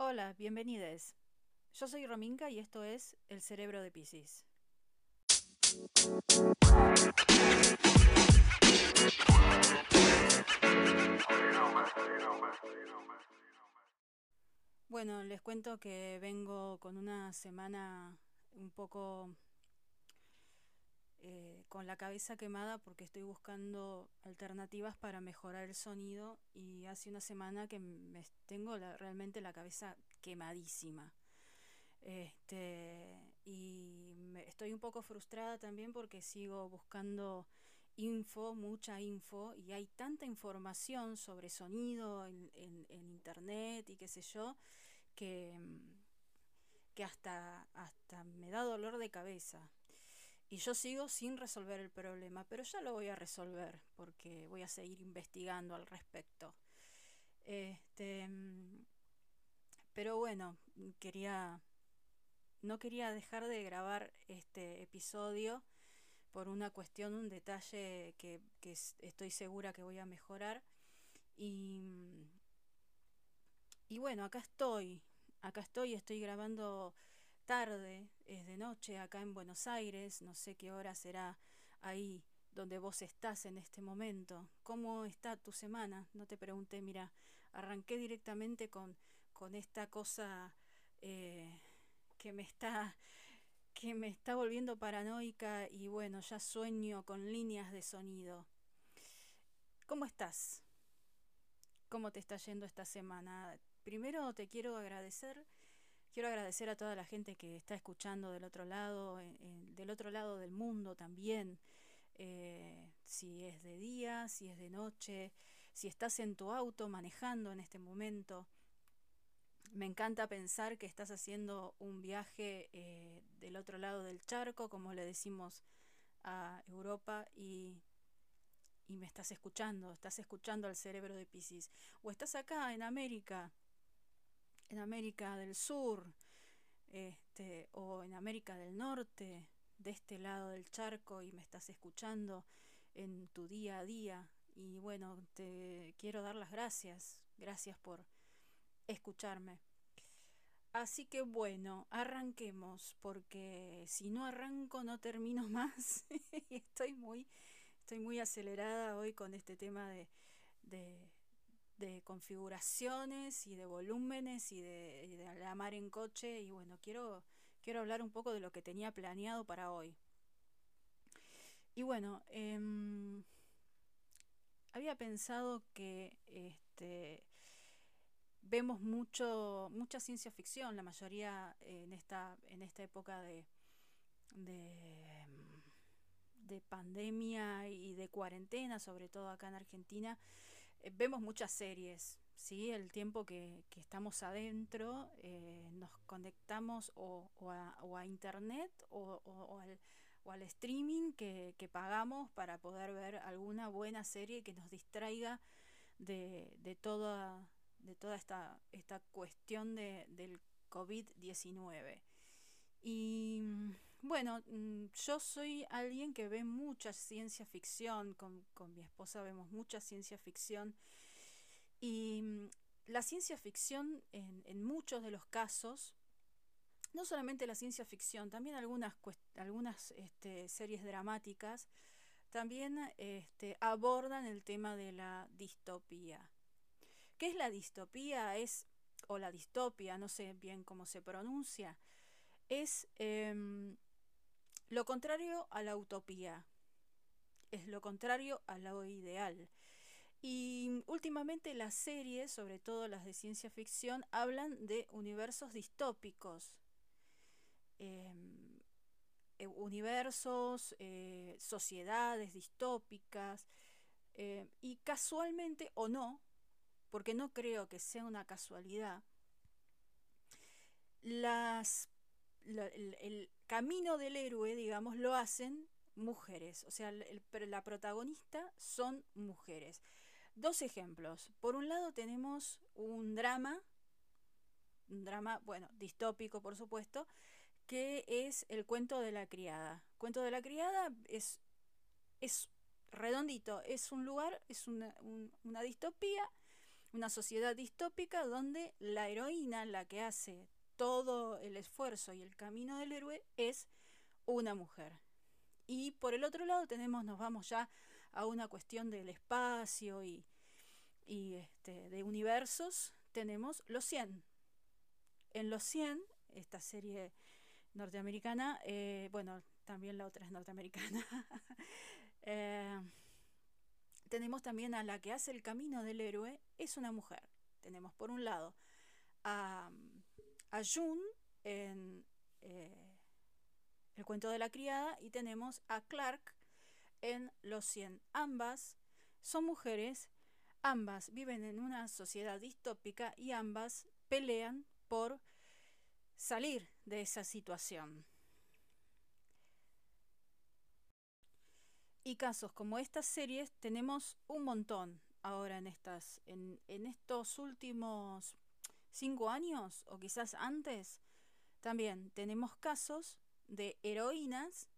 Hola, bienvenidos. Yo soy Rominka y esto es El Cerebro de Piscis. Bueno, les cuento que vengo con una semana un poco eh, con la cabeza quemada porque estoy buscando alternativas para mejorar el sonido y hace una semana que me tengo realmente la cabeza quemadísima. Este, y estoy un poco frustrada también porque sigo buscando info, mucha info, y hay tanta información sobre sonido en, en internet y qué sé yo, que, que hasta, hasta me da dolor de cabeza. Y yo sigo sin resolver el problema, pero ya lo voy a resolver porque voy a seguir investigando al respecto. Este, pero bueno, quería no quería dejar de grabar este episodio por una cuestión, un detalle que, que estoy segura que voy a mejorar. Y, y bueno, acá estoy, acá estoy, estoy grabando tarde, es de noche acá en Buenos Aires, no sé qué hora será ahí donde vos estás en este momento. ¿Cómo está tu semana? No te pregunté, mira, arranqué directamente con, con esta cosa eh, que me está que me está volviendo paranoica y bueno, ya sueño con líneas de sonido. ¿Cómo estás? ¿Cómo te está yendo esta semana? Primero te quiero agradecer Quiero agradecer a toda la gente que está escuchando del otro lado, del otro lado del mundo también. Eh, si es de día, si es de noche, si estás en tu auto manejando en este momento. Me encanta pensar que estás haciendo un viaje eh, del otro lado del charco, como le decimos a Europa, y, y me estás escuchando, estás escuchando al cerebro de Pisces. O estás acá en América en América del Sur este, o en América del Norte, de este lado del charco y me estás escuchando en tu día a día. Y bueno, te quiero dar las gracias, gracias por escucharme. Así que bueno, arranquemos, porque si no arranco no termino más. y estoy muy, estoy muy acelerada hoy con este tema de, de de configuraciones y de volúmenes y de, mar en coche y bueno, quiero, quiero hablar un poco de lo que tenía planeado para hoy. Y bueno, em, había pensado que este, vemos mucho, mucha ciencia ficción, la mayoría en esta, en esta época de, de, de pandemia y de cuarentena, sobre todo acá en Argentina, vemos muchas series, ¿sí? El tiempo que, estamos adentro, eh, nos conectamos o, a, internet o, al, streaming que, pagamos para poder ver alguna buena serie que nos distraiga de, toda, de toda esta, esta cuestión de, del COVID-19. Y bueno, mm, yo soy alguien que ve mucha ciencia ficción, con, mi esposa vemos mucha ciencia ficción y mm, la ciencia ficción en, muchos de los casos, no solamente la ciencia ficción, también algunas, algunas este, series dramáticas, también este, abordan el tema de la distopía. ¿Qué es la distopía? Es, o la distopia, no sé bien cómo se pronuncia, es em, lo contrario a la utopía, es lo contrario a lo ideal. Y últimamente las series, sobre todo las de ciencia ficción, hablan de universos distópicos. Em, eh, universos, eh, sociedades distópicas, eh, y casualmente o no, porque no creo que sea una casualidad, las el, camino del héroe, digamos, lo hacen mujeres. O sea, la protagonista son mujeres. Dos ejemplos. Por un lado tenemos un drama, un drama, bueno, distópico por supuesto, que es el cuento de la criada. Cuento de la criada es, es redondito, es un lugar, es una, una distopía una sociedad distópica donde la heroína, la que hace todo el esfuerzo y el camino del héroe, es una mujer. Y por el otro lado tenemos, nos vamos ya a una cuestión del espacio y, y este, de universos, tenemos Los 100. En Los 100, esta serie norteamericana, eh, bueno, también la otra es norteamericana, eh, tenemos también a la que hace el camino del héroe, es una mujer. Tenemos por un lado a, a June en eh, El cuento de la criada y tenemos a Clark en Los 100. Ambas son mujeres, ambas viven en una sociedad distópica y ambas pelean por salir de esa situación. Y casos como estas series tenemos un montón ahora en estas, en, en estos últimos cinco años o quizás antes, también tenemos casos de heroínas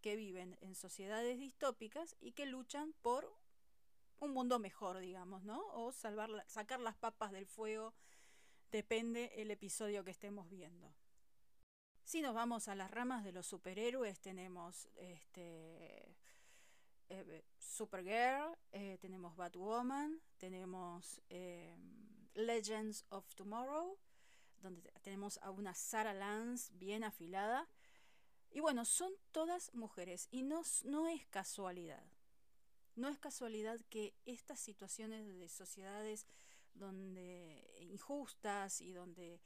que viven en sociedades distópicas y que luchan por un mundo mejor, digamos, ¿no? O salvar, sacar las papas del fuego, depende el episodio que estemos viendo. Si nos vamos a las ramas de los superhéroes, tenemos este, eh, Supergirl, eh, tenemos Batwoman, tenemos eh, Legends of Tomorrow, donde tenemos a una Sarah Lance bien afilada. Y bueno, son todas mujeres y no, no es casualidad. No es casualidad que estas situaciones de sociedades donde injustas y donde,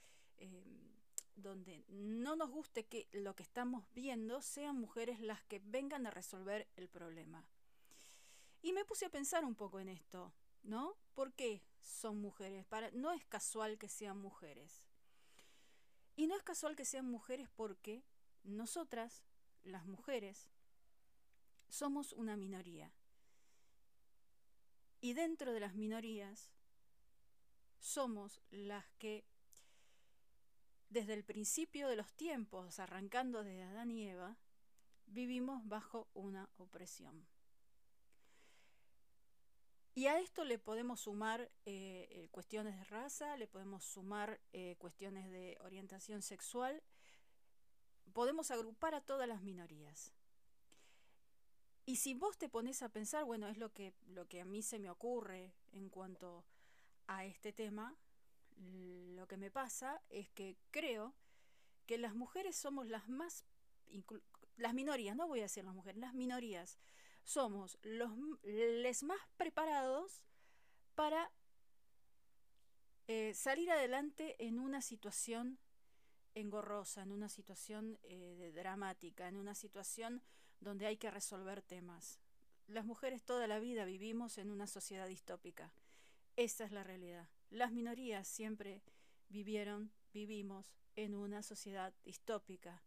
donde no nos guste que lo que estamos viendo sean mujeres las que vengan a resolver el problema. Y me puse a pensar un poco en esto, ¿no? ¿Por qué son mujeres? Para, no es casual que sean mujeres. Y no es casual que sean mujeres porque nosotras, las mujeres, somos una minoría. Y dentro de las minorías somos las que desde el principio de los tiempos, arrancando desde Adán y Eva, vivimos bajo una opresión. Y a esto le podemos sumar eh, eh, cuestiones de raza, le podemos sumar eh, cuestiones de orientación sexual, podemos agrupar a todas las minorías. Y si vos te pones a pensar, bueno, es lo que, lo que a mí se me ocurre en cuanto a este tema, lo que me pasa es que creo que las mujeres somos las más, las minorías, no voy a decir las mujeres, las minorías, somos los les más preparados para eh, salir adelante en una situación engorrosa, en una situación eh, dramática, en una situación donde hay que resolver temas. Las mujeres toda la vida vivimos en una sociedad distópica. Esa es la realidad. Las minorías siempre vivieron, vivimos en una sociedad distópica.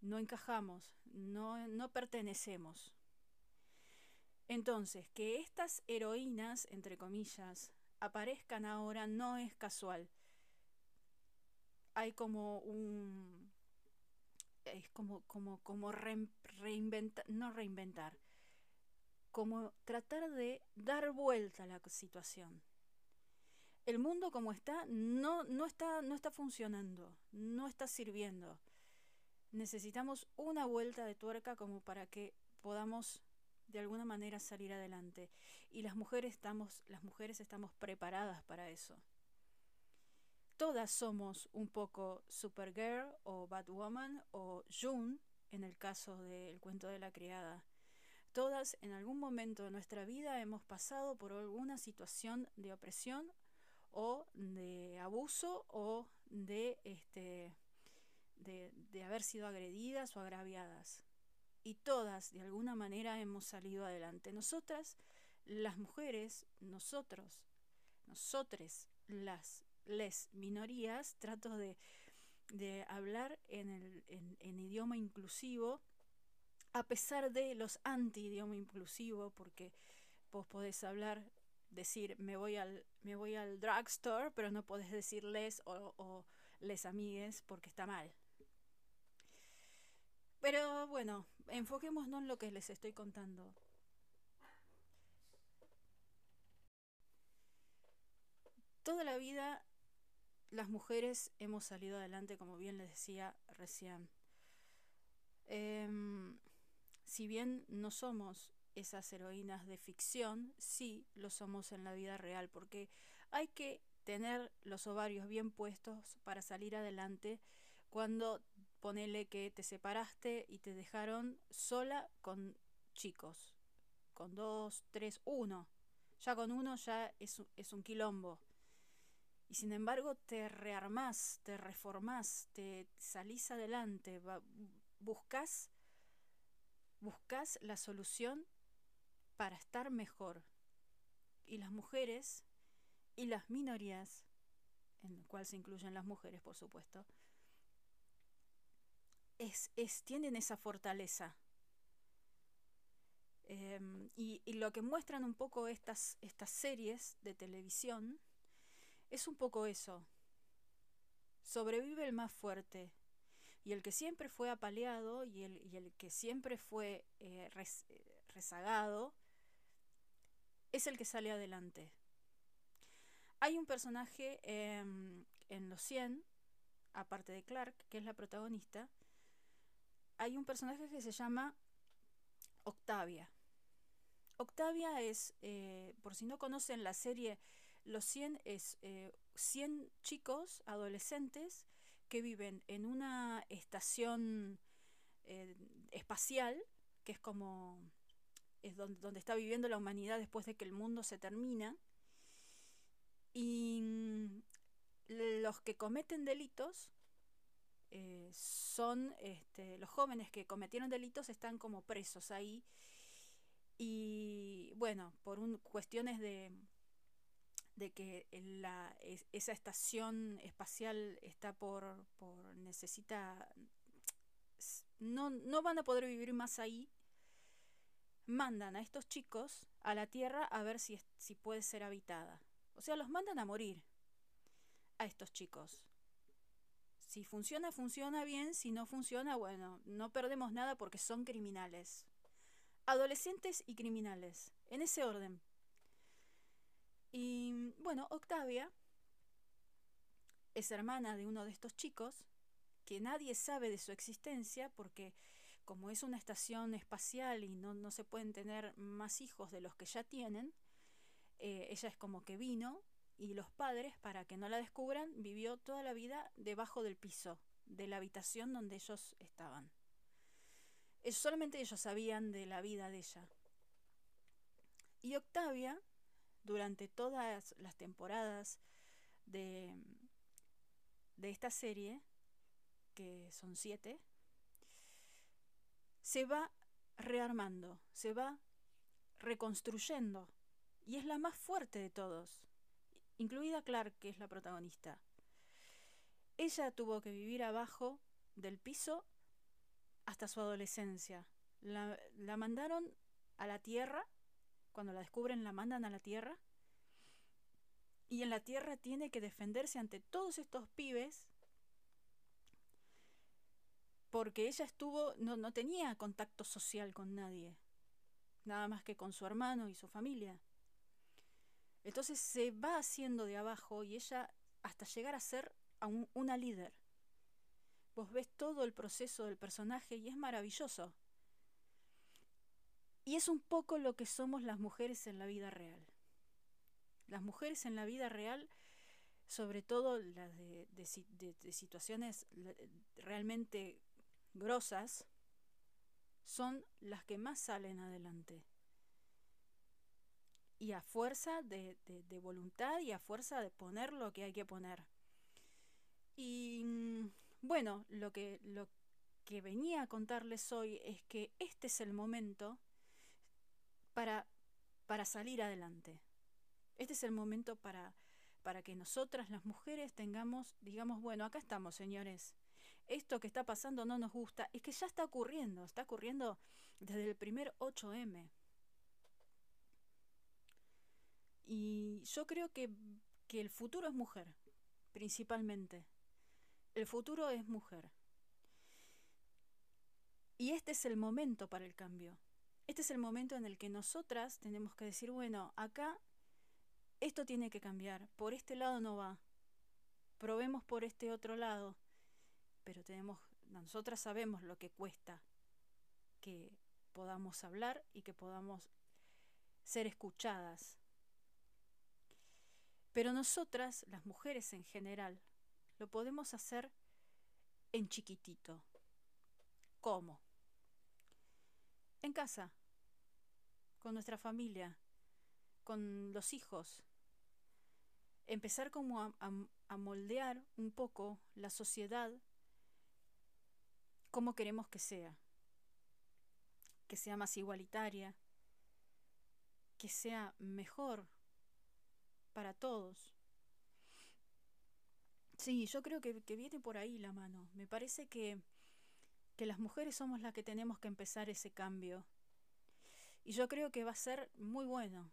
No encajamos, no, no pertenecemos. Entonces, que estas heroínas, entre comillas, aparezcan ahora no es casual. Hay como un... Es como, como, como reinventar, no reinventar, como tratar de dar vuelta a la situación el mundo como está no, no está no está funcionando, no está sirviendo. Necesitamos una vuelta de tuerca como para que podamos de alguna manera salir adelante y las mujeres estamos las mujeres estamos preparadas para eso. Todas somos un poco Supergirl o Batwoman o June en el caso del cuento de la criada. Todas en algún momento de nuestra vida hemos pasado por alguna situación de opresión o de abuso o de, este, de, de haber sido agredidas o agraviadas. Y todas, de alguna manera, hemos salido adelante. Nosotras, las mujeres, nosotros, nosotres, las les minorías, trato de, de hablar en, el, en, idioma inclusivo, a pesar de los anti-idioma inclusivo, porque vos podés hablar decir me voy al, me voy al drugstore, pero no podés decir les o, o les amigues porque está mal. Pero bueno, enfoquémonos en lo que les estoy contando. toda la vida las mujeres hemos salido adelante, como bien les decía recién. Em, si bien no somos esas heroínas de ficción, sí lo somos en la vida real, porque hay que tener los ovarios bien puestos para salir adelante cuando ponele que te separaste y te dejaron sola con chicos, con dos, tres, uno. Ya con uno ya es, es un quilombo. Y sin embargo te rearmás, te reformás, te salís adelante, buscas, buscas la solución para estar mejor. Y las mujeres y las minorías, en el cual se incluyen las mujeres, por supuesto, es, es, tienen esa fortaleza. Em, y, lo que muestran un poco estas, estas series de televisión es un poco eso. Sobrevive el más fuerte. Y el que siempre fue apaleado y el, y el que siempre fue eh, eh, rezagado es el que sale adelante. Hay un personaje em, en Los 100, aparte de Clark, que es la protagonista, hay un personaje que se llama Octavia. Octavia es, eh, por si no conocen la serie los 100 es 100 eh, chicos, adolescentes, que viven en una estación eh, espacial, que es como es donde, donde, está viviendo la humanidad después de que el mundo se termina. Y mm, los que cometen delitos eh, son este, los jóvenes que cometieron delitos están como presos ahí. Y bueno, por un, cuestiones de, de que la, esa estación espacial está por, por necesita no, no van a poder vivir más ahí mandan a estos chicos a la Tierra a ver si, si puede ser habitada. O sea, los mandan a morir a estos chicos. Si funciona, funciona bien. Si no funciona, bueno, no perdemos nada porque son criminales. Adolescentes y criminales. En ese orden. Y bueno, Octavia es hermana de uno de estos chicos, que nadie sabe de su existencia porque como es una estación espacial y no, se pueden tener más hijos de los que ya tienen, eh, ella es como que vino y los padres, para que no la descubran, vivió toda la vida debajo del piso de la habitación donde ellos estaban. solamente ellos sabían de la vida de ella. Y Octavia durante todas las temporadas de, de esta serie, que son siete, se va rearmando, se va reconstruyendo y es la más fuerte de todos, incluida Clark, que es la protagonista. Ella tuvo que vivir abajo del piso hasta su adolescencia. La, mandaron a la tierra cuando la descubren la mandan a la Tierra. Y en la Tierra tiene que defenderse ante todos estos pibes porque ella estuvo, no tenía contacto social con nadie, nada más que con su hermano y su familia. Entonces se va haciendo de abajo y ella hasta llegar a ser una líder. Vos ves todo el proceso del personaje y es maravilloso. Y es un poco lo que somos las mujeres en la vida real. Las mujeres en la vida real, sobre todo las de, de, situaciones realmente grosas, son las que más salen adelante. Y a fuerza de, de, voluntad y a fuerza de poner lo que hay que poner. Y mm, bueno, lo que, lo que venía a contarles hoy es que este es el momento para, para salir adelante. Este es el momento para, para que nosotras las mujeres tengamos, digamos, bueno, acá estamos, señores. Esto que está pasando no nos gusta, es que ya está ocurriendo, está ocurriendo desde el primer 8M. Y yo creo que, que el futuro es mujer, principalmente. El futuro es mujer. Y este es el momento para el cambio este es el momento en el que nosotras tenemos que decir, bueno, acá esto tiene que cambiar, por este lado no va, probemos por este otro lado, pero tenemos, nosotras sabemos lo que cuesta que podamos hablar y que podamos ser escuchadas. Pero nosotras, las mujeres en general, lo podemos hacer en chiquitito. ¿Cómo? En casa, con nuestra familia, con los hijos. Empezar como a, moldear un poco la sociedad como queremos que sea. Que sea más igualitaria, que sea mejor para todos. Sí, yo creo que, viene por ahí la mano. Me parece que, que las mujeres somos las que tenemos que empezar ese cambio. Y yo creo que va a ser muy bueno.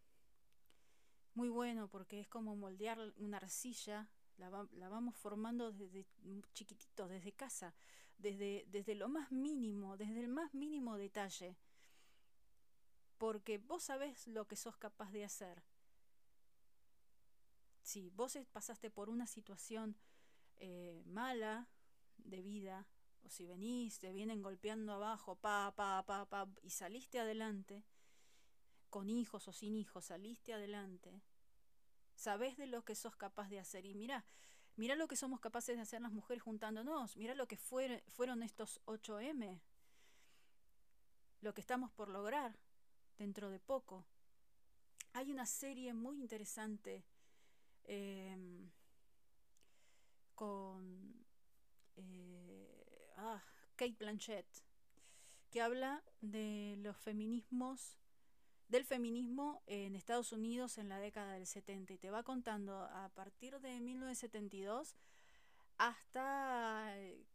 Muy bueno porque es como moldear una arcilla, la, la vamos formando desde chiquitito, desde casa, desde, desde lo más mínimo, desde el más mínimo detalle. Porque vos sabés lo que sos capaz de hacer. Si vos pasaste por una situación eh, mala de vida, o si venís, te vienen golpeando abajo, pa, pa, pa, pa, y saliste adelante, con hijos o sin hijos, saliste adelante, sabés de lo que sos capaz de hacer. Y mira, mira lo que somos capaces de hacer las mujeres juntándonos, mira lo que fue, fueron estos 8M, lo que estamos por lograr dentro de poco. Hay una serie muy interesante eh, con eh, ah, Kate Blanchett, que habla de los feminismos, del feminismo en Estados Unidos en la década del 70 y te va contando a partir de 1972 hasta eh,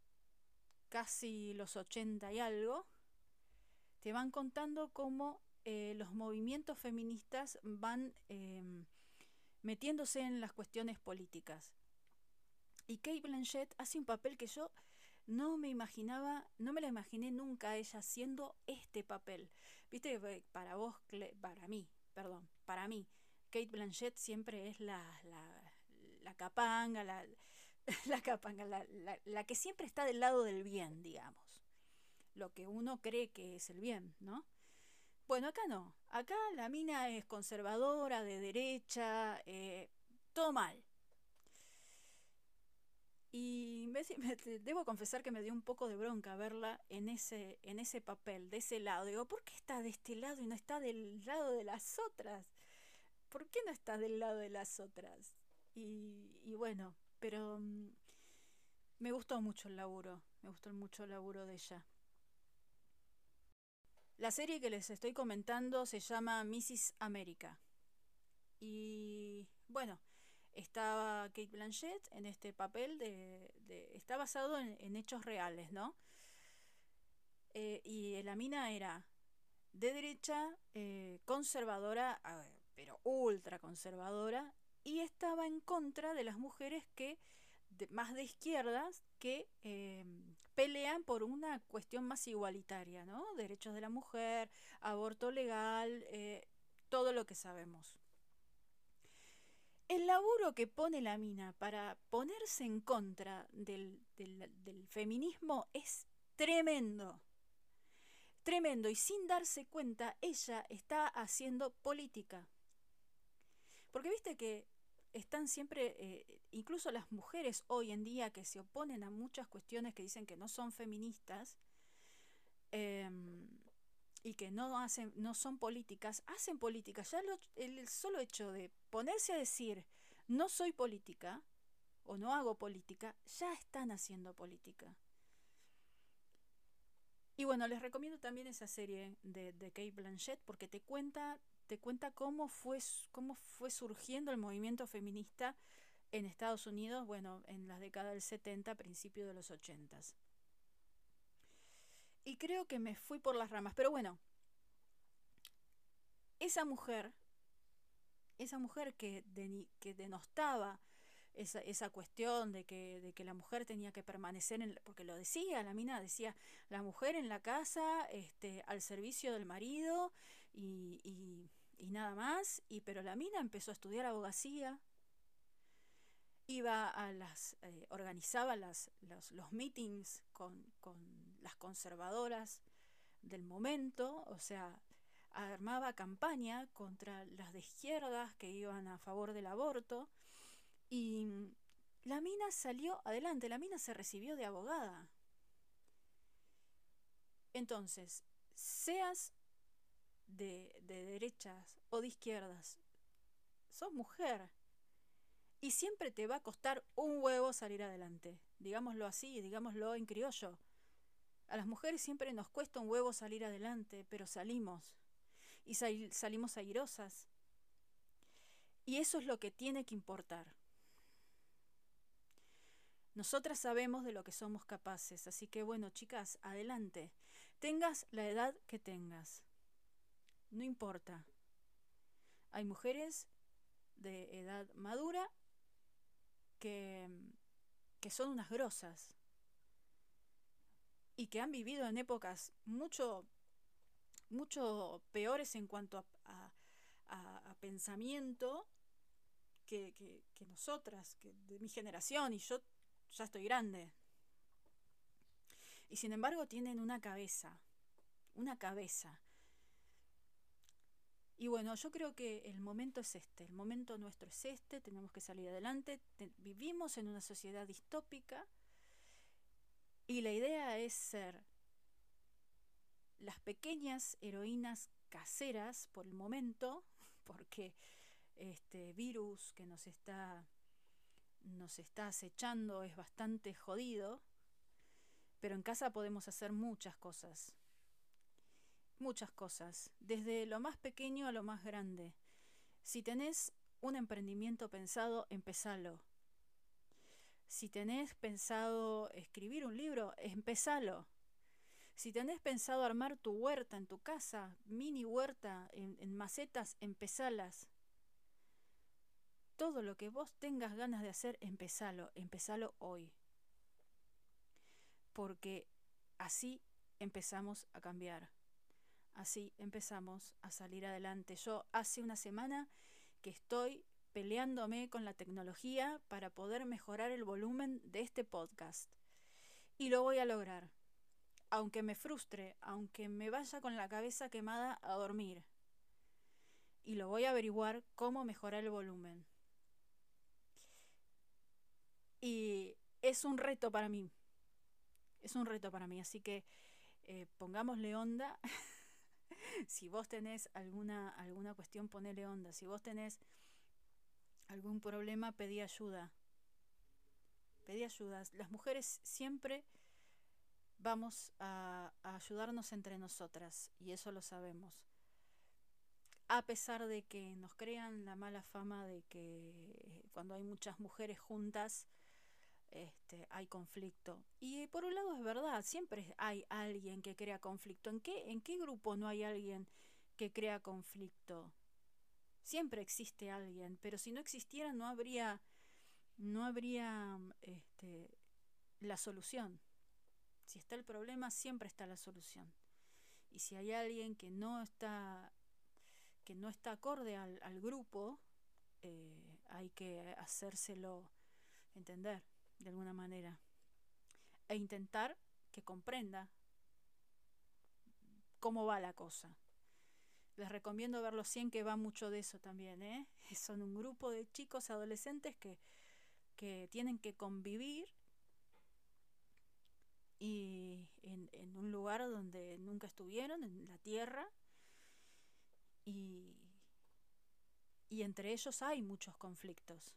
casi los 80 y algo, te van contando cómo eh, los movimientos feministas van eh, metiéndose en las cuestiones políticas. Y Kate Blanchett hace un papel que yo no me imaginaba, no me la imaginé nunca ella haciendo este papel. Viste, para vos, para mí, perdón, para mí, Kate Blanchett siempre es la, la, la capanga, la, la capanga, la, la, la que siempre está del lado del bien, digamos. Lo que uno cree que es el bien, ¿no? Bueno, acá no. Acá la mina es conservadora, de derecha, eh, todo mal. Y debo confesar que me dio un poco de bronca verla en ese, en ese papel, de ese lado. Digo, ¿por qué está de este lado y no está del lado de las otras? ¿Por qué no está del lado de las otras? Y, bueno, pero um, me gustó mucho el laburo, me gustó mucho el laburo de ella. La serie que les estoy comentando se llama Mrs. America. Y bueno, estaba Kate Blanchett en este papel de, está basado en, hechos reales, ¿no? Eh, y la mina era de derecha, eh, conservadora, pero ultra conservadora, y estaba en contra de las mujeres que de, más de izquierdas que eh, pelean por una cuestión más igualitaria, ¿no? Derechos de la mujer, aborto legal, eh, todo lo que sabemos. El laburo que pone la mina para ponerse en contra del, feminismo es tremendo. Tremendo. Y sin darse cuenta, ella está haciendo política. Porque viste que están siempre, eh, incluso las mujeres hoy en día que se oponen a muchas cuestiones que dicen que no son feministas eh, y que no, hacen, no son políticas, hacen política. Ya el solo hecho de ponerse a decir no soy política o no hago política, ya están haciendo política. Y bueno, les recomiendo también esa serie de, de Kate Blanchett porque te cuenta te cuenta cómo fue, cómo fue surgiendo el movimiento feminista en Estados Unidos, bueno, en las décadas del 70, principios de los 80. Y creo que me fui por las ramas, pero bueno, esa mujer, esa mujer que, que denostaba esa, esa cuestión de que, de que la mujer tenía que permanecer, en, porque lo decía, la mina decía, la mujer en la casa, este, al servicio del marido, y, y nada más, y pero la mina empezó a estudiar abogacía, iba a las, eh, organizaba las, los, los meetings con, con las conservadoras del momento, o sea, armaba campaña contra las de izquierdas que iban a favor del aborto y la mina salió adelante, la mina se recibió de abogada. Entonces, seas de, de derechas o de izquierdas, sos mujer y siempre te va a costar un huevo salir adelante. Digámoslo así, digámoslo en criollo. A las mujeres siempre nos cuesta un huevo salir adelante, pero salimos. Y sal salimos airosas. Y eso es lo que tiene que importar. Nosotras sabemos de lo que somos capaces, así que bueno, chicas, adelante. Tengas la edad que tengas. No importa. Hay mujeres de edad madura que, que son unas grosas y que han vivido en épocas mucho, mucho peores en cuanto a, a, pensamiento que, que, que, nosotras, que de mi generación, y yo ya estoy grande. Y sin embargo tienen una cabeza, una cabeza. Y bueno, yo creo que el momento es este, el momento nuestro es este, tenemos que salir adelante, te, vivimos en una sociedad distópica y la idea es ser las pequeñas heroínas caseras por el momento, porque este virus que nos está nos está acechando es bastante jodido, pero en casa podemos hacer muchas cosas. Muchas cosas, desde lo más pequeño a lo más grande. Si tenés un emprendimiento pensado, empezalo. Si tenés pensado escribir un libro, empezalo. Si tenés pensado armar tu huerta en tu casa, mini huerta en, en macetas, empezalas todo lo que vos tengas ganas de hacer, empezalo, empezalo hoy. Porque así empezamos a cambiar. Así empezamos a salir adelante. Yo hace una semana que estoy peleándome con la tecnología para poder mejorar el volumen de este podcast. Y lo voy a lograr. Aunque me frustre, aunque me vaya con la cabeza quemada a dormir. Y lo voy a averiguar cómo mejorar el volumen. Y es un reto para mí. Es un reto para mí. Así que eh, pongámosle onda. si vos tenés alguna, alguna cuestión, ponele onda. Si vos tenés algún problema, pedí ayuda. Pedí ayuda. Las mujeres siempre vamos a, a ayudarnos entre nosotras. Y eso lo sabemos a pesar de que nos crean la mala fama de que cuando hay muchas mujeres juntas este, hay conflicto. Y por un lado es verdad, siempre hay alguien que crea conflicto. ¿En qué, ¿En qué grupo no hay alguien que crea conflicto? Siempre existe alguien, pero si no existiera no habría, no habría este, la solución. Si está el problema, siempre está la solución. Y si hay alguien que no está, que no está acorde al, al grupo, eh, hay que hacérselo entender de alguna manera e intentar que comprenda cómo va la cosa. Les recomiendo ver los 100 que va mucho de eso también. ¿eh? Son un grupo de chicos adolescentes que, que tienen que convivir y en, en, un lugar donde nunca estuvieron, en la tierra, y, y entre ellos hay muchos conflictos.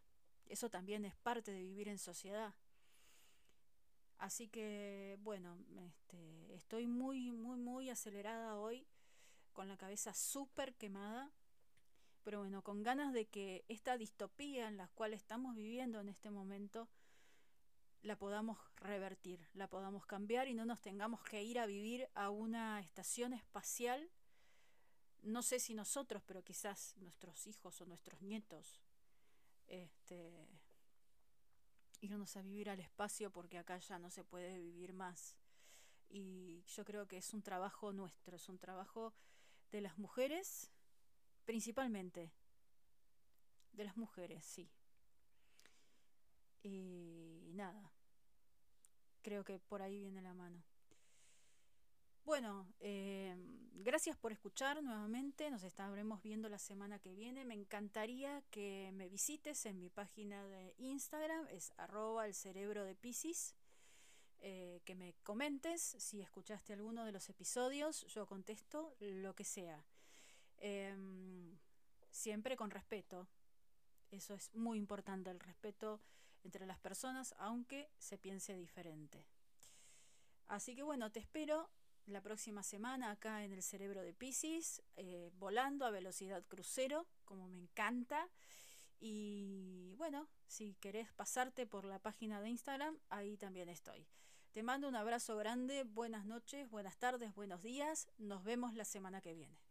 Eso también es parte de vivir en sociedad. Así que, bueno, este, estoy muy, muy, muy acelerada hoy, con la cabeza súper quemada, pero bueno, con ganas de que esta distopía en la cual estamos viviendo en este momento, la podamos revertir, la podamos cambiar y no nos tengamos que ir a vivir a una estación espacial, no sé si nosotros, pero quizás nuestros hijos o nuestros nietos este, irnos a vivir al espacio porque acá ya no se puede vivir más. Y yo creo que es un trabajo nuestro, es un trabajo de las mujeres principalmente. De las mujeres, sí. Y nada, creo que por ahí viene la mano. Bueno, eh, gracias por escuchar nuevamente. Nos estaremos viendo la semana que viene. Me encantaría que me visites en mi página de Instagram, es arroba el cerebro de Pisces. Eh, que me comentes si escuchaste alguno de los episodios. Yo contesto lo que sea. Em, siempre con respeto. Eso es muy importante, el respeto entre las personas, aunque se piense diferente. Así que bueno, te espero la próxima semana acá en el cerebro de Pisces, eh, volando a velocidad crucero, como me encanta. Y bueno, si querés pasarte por la página de Instagram, ahí también estoy. Te mando un abrazo grande, buenas noches, buenas tardes, buenos días. Nos vemos la semana que viene.